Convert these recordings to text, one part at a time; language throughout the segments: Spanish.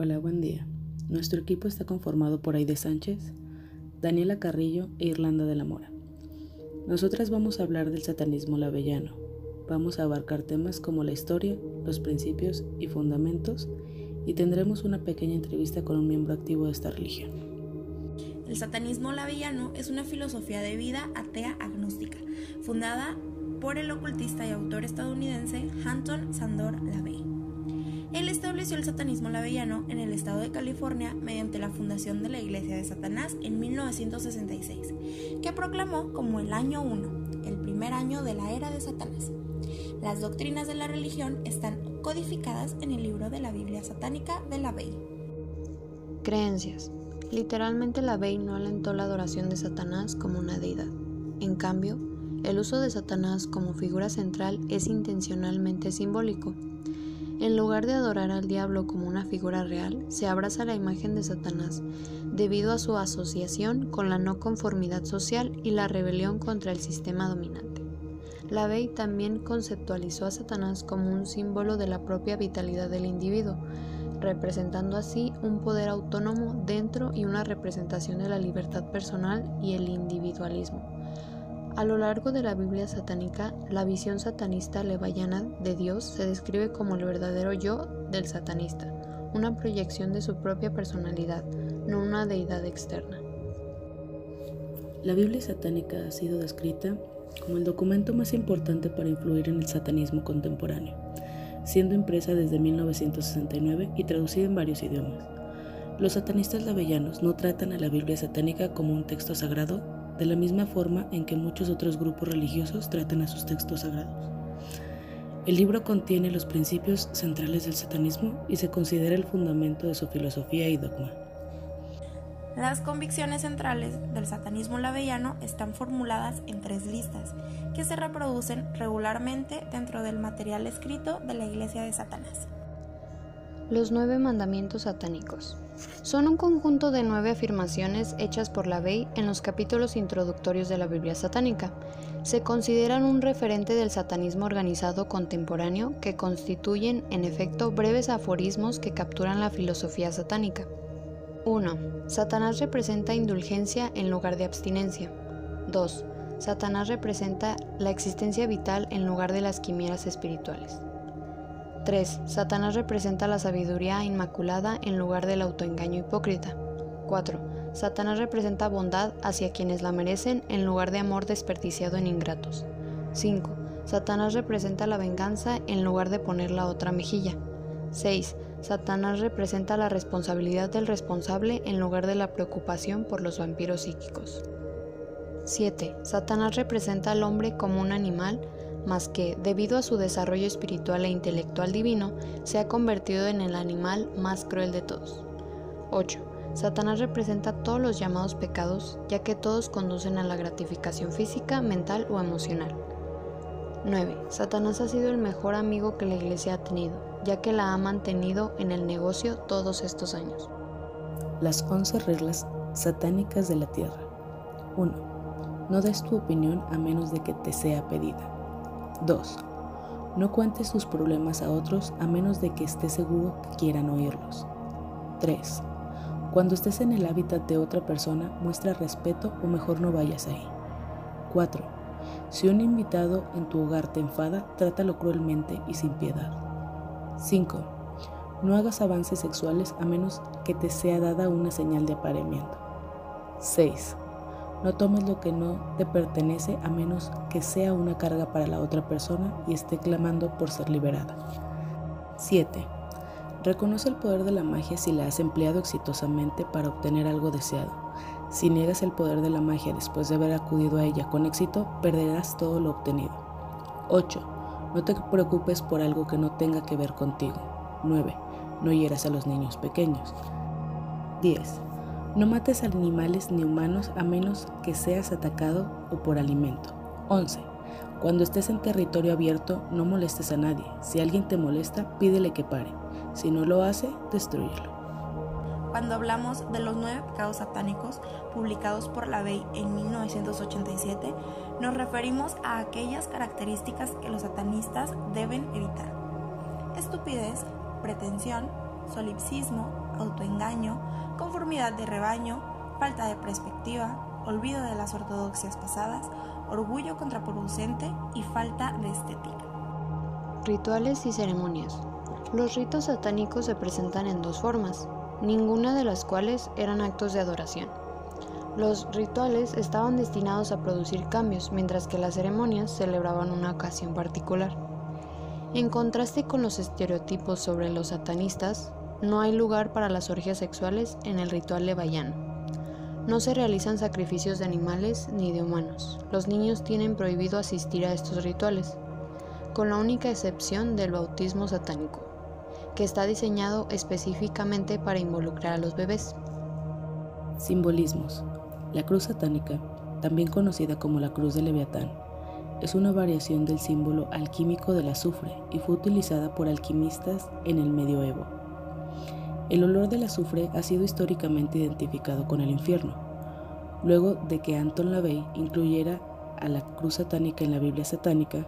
Hola, buen día. Nuestro equipo está conformado por Aide Sánchez, Daniela Carrillo e Irlanda de la Mora. Nosotras vamos a hablar del satanismo lavellano. Vamos a abarcar temas como la historia, los principios y fundamentos y tendremos una pequeña entrevista con un miembro activo de esta religión. El satanismo lavellano es una filosofía de vida atea agnóstica, fundada por el ocultista y autor estadounidense Anton Sandor Lavey. Él estableció el satanismo lavellano en el estado de California mediante la fundación de la Iglesia de Satanás en 1966, que proclamó como el año 1, el primer año de la era de Satanás. Las doctrinas de la religión están codificadas en el libro de la Biblia satánica de la Bey. Creencias. Literalmente la Bey no alentó la adoración de Satanás como una deidad. En cambio, el uso de Satanás como figura central es intencionalmente simbólico en lugar de adorar al diablo como una figura real, se abraza la imagen de Satanás, debido a su asociación con la no conformidad social y la rebelión contra el sistema dominante. La Bey también conceptualizó a Satanás como un símbolo de la propia vitalidad del individuo, representando así un poder autónomo dentro y una representación de la libertad personal y el individualismo. A lo largo de la Biblia satánica, la visión satanista levayana de Dios se describe como el verdadero yo del satanista, una proyección de su propia personalidad, no una deidad externa. La Biblia satánica ha sido descrita como el documento más importante para influir en el satanismo contemporáneo, siendo impresa desde 1969 y traducida en varios idiomas. Los satanistas lavellanos no tratan a la Biblia satánica como un texto sagrado, de la misma forma en que muchos otros grupos religiosos tratan a sus textos sagrados. El libro contiene los principios centrales del satanismo y se considera el fundamento de su filosofía y dogma. Las convicciones centrales del satanismo lavellano están formuladas en tres listas, que se reproducen regularmente dentro del material escrito de la Iglesia de Satanás. Los nueve mandamientos satánicos. Son un conjunto de nueve afirmaciones hechas por la Bey en los capítulos introductorios de la Biblia satánica. Se consideran un referente del satanismo organizado contemporáneo que constituyen, en efecto, breves aforismos que capturan la filosofía satánica. 1. Satanás representa indulgencia en lugar de abstinencia. 2. Satanás representa la existencia vital en lugar de las quimeras espirituales. 3. Satanás representa la sabiduría inmaculada en lugar del autoengaño hipócrita. 4. Satanás representa bondad hacia quienes la merecen en lugar de amor desperdiciado en ingratos. 5. Satanás representa la venganza en lugar de poner la otra mejilla. 6. Satanás representa la responsabilidad del responsable en lugar de la preocupación por los vampiros psíquicos. 7. Satanás representa al hombre como un animal más que, debido a su desarrollo espiritual e intelectual divino, se ha convertido en el animal más cruel de todos. 8. Satanás representa todos los llamados pecados, ya que todos conducen a la gratificación física, mental o emocional. 9. Satanás ha sido el mejor amigo que la iglesia ha tenido, ya que la ha mantenido en el negocio todos estos años. Las 11 reglas satánicas de la tierra. 1. No des tu opinión a menos de que te sea pedida. 2. No cuentes tus problemas a otros a menos de que estés seguro que quieran oírlos. 3. Cuando estés en el hábitat de otra persona, muestra respeto o mejor no vayas ahí. 4. Si un invitado en tu hogar te enfada, trátalo cruelmente y sin piedad. 5. No hagas avances sexuales a menos que te sea dada una señal de apareamiento. 6. No tomes lo que no te pertenece a menos que sea una carga para la otra persona y esté clamando por ser liberada. 7. Reconoce el poder de la magia si la has empleado exitosamente para obtener algo deseado. Si niegas el poder de la magia después de haber acudido a ella con éxito, perderás todo lo obtenido. 8. No te preocupes por algo que no tenga que ver contigo. 9. No hieras a los niños pequeños. 10. No mates animales ni humanos a menos que seas atacado o por alimento. 11. Cuando estés en territorio abierto, no molestes a nadie. Si alguien te molesta, pídele que pare. Si no lo hace, destruyelo. Cuando hablamos de los nueve pecados satánicos publicados por la Bey en 1987, nos referimos a aquellas características que los satanistas deben evitar. Estupidez, pretensión, solipsismo, autoengaño, conformidad de rebaño, falta de perspectiva, olvido de las ortodoxias pasadas, orgullo contraproducente y falta de estética. Rituales y ceremonias. Los ritos satánicos se presentan en dos formas, ninguna de las cuales eran actos de adoración. Los rituales estaban destinados a producir cambios, mientras que las ceremonias celebraban una ocasión particular. En contraste con los estereotipos sobre los satanistas, no hay lugar para las orgías sexuales en el ritual levayano. No se realizan sacrificios de animales ni de humanos. Los niños tienen prohibido asistir a estos rituales, con la única excepción del bautismo satánico, que está diseñado específicamente para involucrar a los bebés. Simbolismos. La cruz satánica, también conocida como la cruz de Leviatán, es una variación del símbolo alquímico del azufre y fue utilizada por alquimistas en el medioevo. El olor del azufre ha sido históricamente identificado con el infierno, luego de que Anton LaVey incluyera a la cruz satánica en la Biblia satánica,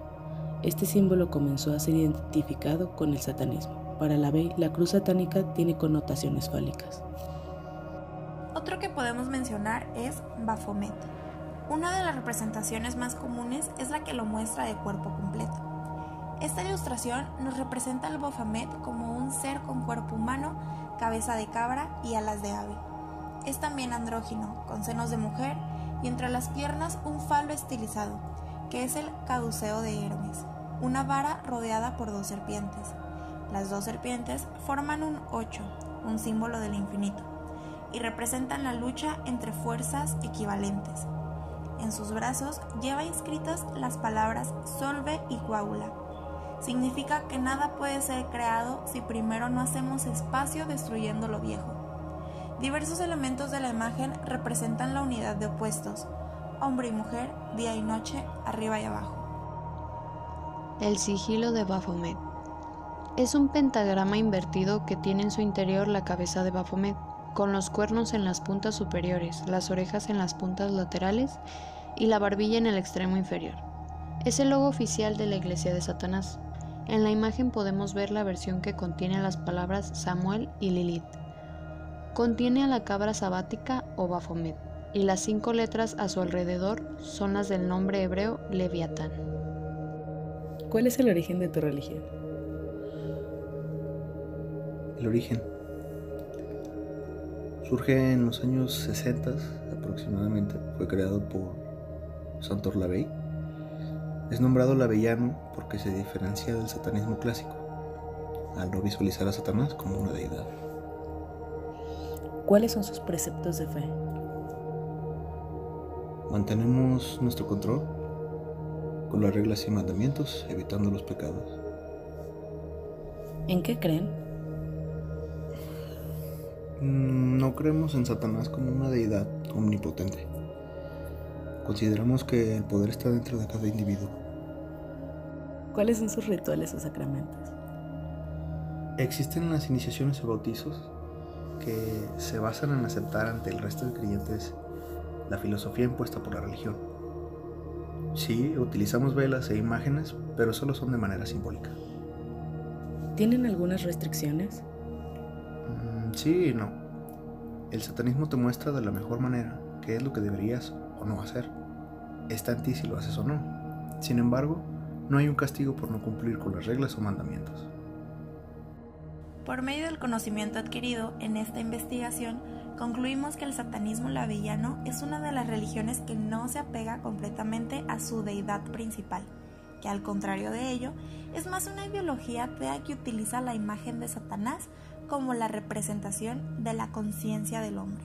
este símbolo comenzó a ser identificado con el satanismo. Para LaVey, la cruz satánica tiene connotaciones fálicas. Otro que podemos mencionar es Baphomet. Una de las representaciones más comunes es la que lo muestra de cuerpo completo. Esta ilustración nos representa al Baphomet como un ser con cuerpo humano, cabeza de cabra y alas de ave. Es también andrógino, con senos de mujer y entre las piernas un falo estilizado, que es el caduceo de Hermes, una vara rodeada por dos serpientes. Las dos serpientes forman un ocho, un símbolo del infinito y representan la lucha entre fuerzas equivalentes. En sus brazos lleva inscritas las palabras solve y coagula. Significa que nada puede ser creado si primero no hacemos espacio destruyendo lo viejo. Diversos elementos de la imagen representan la unidad de opuestos, hombre y mujer, día y noche, arriba y abajo. El sigilo de Baphomet. Es un pentagrama invertido que tiene en su interior la cabeza de Baphomet con los cuernos en las puntas superiores, las orejas en las puntas laterales y la barbilla en el extremo inferior. Es el logo oficial de la Iglesia de Satanás. En la imagen podemos ver la versión que contiene las palabras Samuel y Lilith. Contiene a la cabra sabática o Baphomet, y las cinco letras a su alrededor son las del nombre hebreo Leviatán. ¿Cuál es el origen de tu religión? El origen Surge en los años 60 aproximadamente. Fue creado por Santor Lavey. Es nombrado laveyano porque se diferencia del satanismo clásico, al no visualizar a Satanás como una deidad. ¿Cuáles son sus preceptos de fe? Mantenemos nuestro control con las reglas y mandamientos, evitando los pecados. ¿En qué creen? Mm, no creemos en Satanás como una deidad omnipotente. Consideramos que el poder está dentro de cada individuo. ¿Cuáles son sus rituales o sacramentos? Existen las iniciaciones o bautizos que se basan en aceptar ante el resto de creyentes la filosofía impuesta por la religión. Sí, utilizamos velas e imágenes, pero solo son de manera simbólica. ¿Tienen algunas restricciones? Sí y no. El satanismo te muestra de la mejor manera qué es lo que deberías o no hacer. Está en ti si lo haces o no. Sin embargo, no hay un castigo por no cumplir con las reglas o mandamientos. Por medio del conocimiento adquirido en esta investigación, concluimos que el satanismo lavillano es una de las religiones que no se apega completamente a su deidad principal, que al contrario de ello, es más una ideología atea que utiliza la imagen de Satanás como la representación de la conciencia del hombre.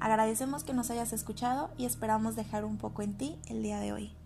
Agradecemos que nos hayas escuchado y esperamos dejar un poco en ti el día de hoy.